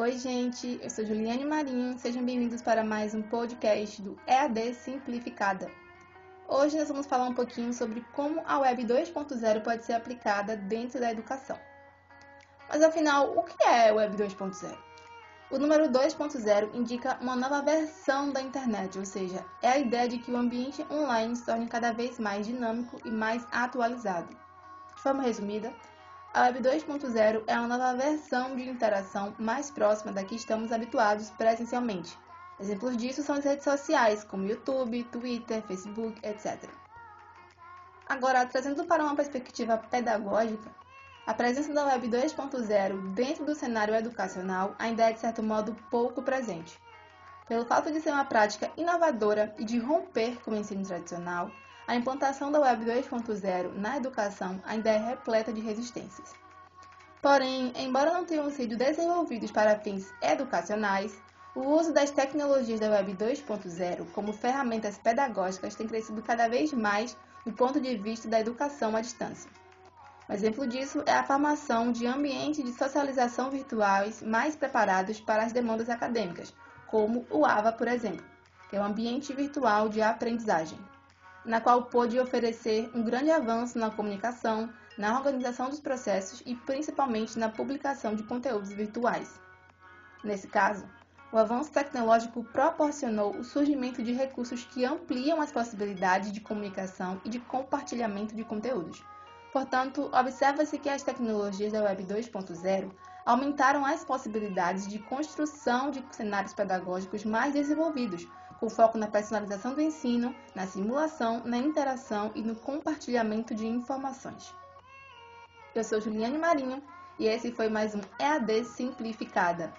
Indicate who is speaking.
Speaker 1: Oi, gente, eu sou Juliane Marinho, sejam bem-vindos para mais um podcast do EAD Simplificada. Hoje nós vamos falar um pouquinho sobre como a Web 2.0 pode ser aplicada dentro da educação. Mas afinal, o que é Web 2.0? O número 2.0 indica uma nova versão da internet, ou seja, é a ideia de que o ambiente online se torne cada vez mais dinâmico e mais atualizado. De forma resumida, a Web 2.0 é uma nova versão de interação mais próxima da que estamos habituados presencialmente. Exemplos disso são as redes sociais, como YouTube, Twitter, Facebook, etc. Agora, trazendo para uma perspectiva pedagógica, a presença da Web 2.0 dentro do cenário educacional ainda é, de certo modo, pouco presente. Pelo fato de ser uma prática inovadora e de romper com o ensino tradicional, a implantação da Web 2.0 na educação ainda é repleta de resistências. Porém, embora não tenham sido desenvolvidos para fins educacionais, o uso das tecnologias da Web 2.0 como ferramentas pedagógicas tem crescido cada vez mais do ponto de vista da educação à distância. Um exemplo disso é a formação de ambientes de socialização virtuais mais preparados para as demandas acadêmicas, como o AVA, por exemplo, que é um ambiente virtual de aprendizagem na qual pôde oferecer um grande avanço na comunicação, na organização dos processos e principalmente na publicação de conteúdos virtuais. Nesse caso, o avanço tecnológico proporcionou o surgimento de recursos que ampliam as possibilidades de comunicação e de compartilhamento de conteúdos. Portanto, observa-se que as tecnologias da Web 2.0 aumentaram as possibilidades de construção de cenários pedagógicos mais desenvolvidos, com foco na personalização do ensino, na simulação, na interação e no compartilhamento de informações. Eu sou Juliane Marinho e esse foi mais um EAD Simplificada.